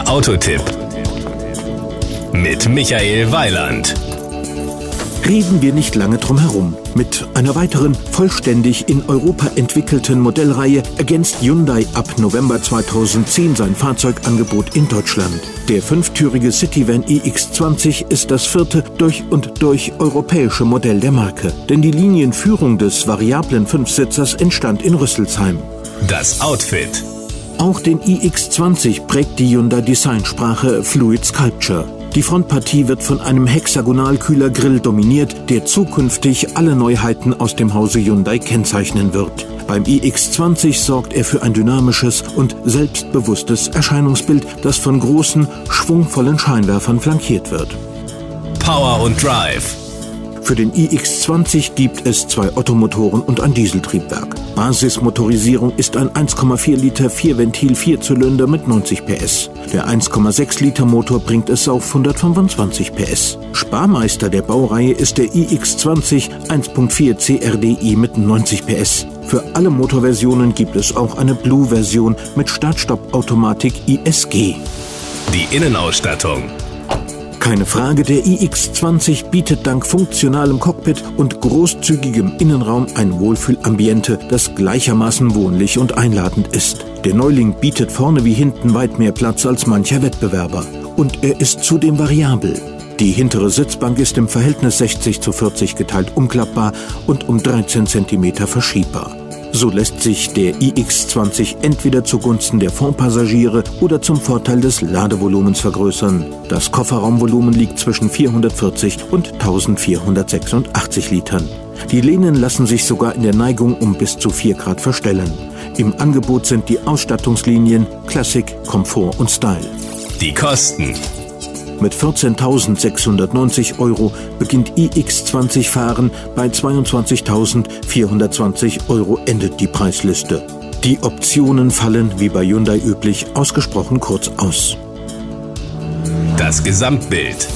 Der Autotipp mit Michael Weiland. Reden wir nicht lange drum herum. Mit einer weiteren vollständig in Europa entwickelten Modellreihe ergänzt Hyundai ab November 2010 sein Fahrzeugangebot in Deutschland. Der fünftürige Cityvan iX20 ist das vierte durch und durch europäische Modell der Marke. Denn die Linienführung des variablen Fünfsitzers entstand in Rüsselsheim. Das Outfit. Auch den iX20 prägt die Hyundai Designsprache Fluid Sculpture. Die Frontpartie wird von einem Hexagonalkühlergrill dominiert, der zukünftig alle Neuheiten aus dem Hause Hyundai kennzeichnen wird. Beim iX20 sorgt er für ein dynamisches und selbstbewusstes Erscheinungsbild, das von großen, schwungvollen Scheinwerfern flankiert wird. Power und Drive. Für den iX20 gibt es zwei Ottomotoren und ein Dieseltriebwerk. Basismotorisierung ist ein 1,4 Liter Vierventil-Vierzylinder mit 90 PS. Der 1,6 Liter Motor bringt es auf 125 PS. Sparmeister der Baureihe ist der iX20 1.4 CRDI mit 90 PS. Für alle Motorversionen gibt es auch eine Blue-Version mit Start-Stopp-Automatik ISG. Die Innenausstattung. Keine Frage, der iX20 bietet dank funktionalem Cockpit und großzügigem Innenraum ein Wohlfühlambiente, das gleichermaßen wohnlich und einladend ist. Der Neuling bietet vorne wie hinten weit mehr Platz als mancher Wettbewerber. Und er ist zudem variabel. Die hintere Sitzbank ist im Verhältnis 60 zu 40 geteilt umklappbar und um 13 cm verschiebbar. So lässt sich der iX20 entweder zugunsten der Fondpassagiere oder zum Vorteil des Ladevolumens vergrößern. Das Kofferraumvolumen liegt zwischen 440 und 1486 Litern. Die Lehnen lassen sich sogar in der Neigung um bis zu 4 Grad verstellen. Im Angebot sind die Ausstattungslinien Classic, Komfort und Style. Die Kosten. Mit 14.690 Euro beginnt iX20 Fahren, bei 22.420 Euro endet die Preisliste. Die Optionen fallen, wie bei Hyundai üblich, ausgesprochen kurz aus. Das Gesamtbild.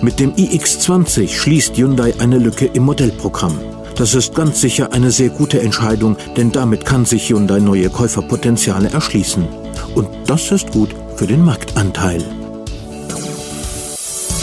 Mit dem iX20 schließt Hyundai eine Lücke im Modellprogramm. Das ist ganz sicher eine sehr gute Entscheidung, denn damit kann sich Hyundai neue Käuferpotenziale erschließen. Und das ist gut für den Marktanteil.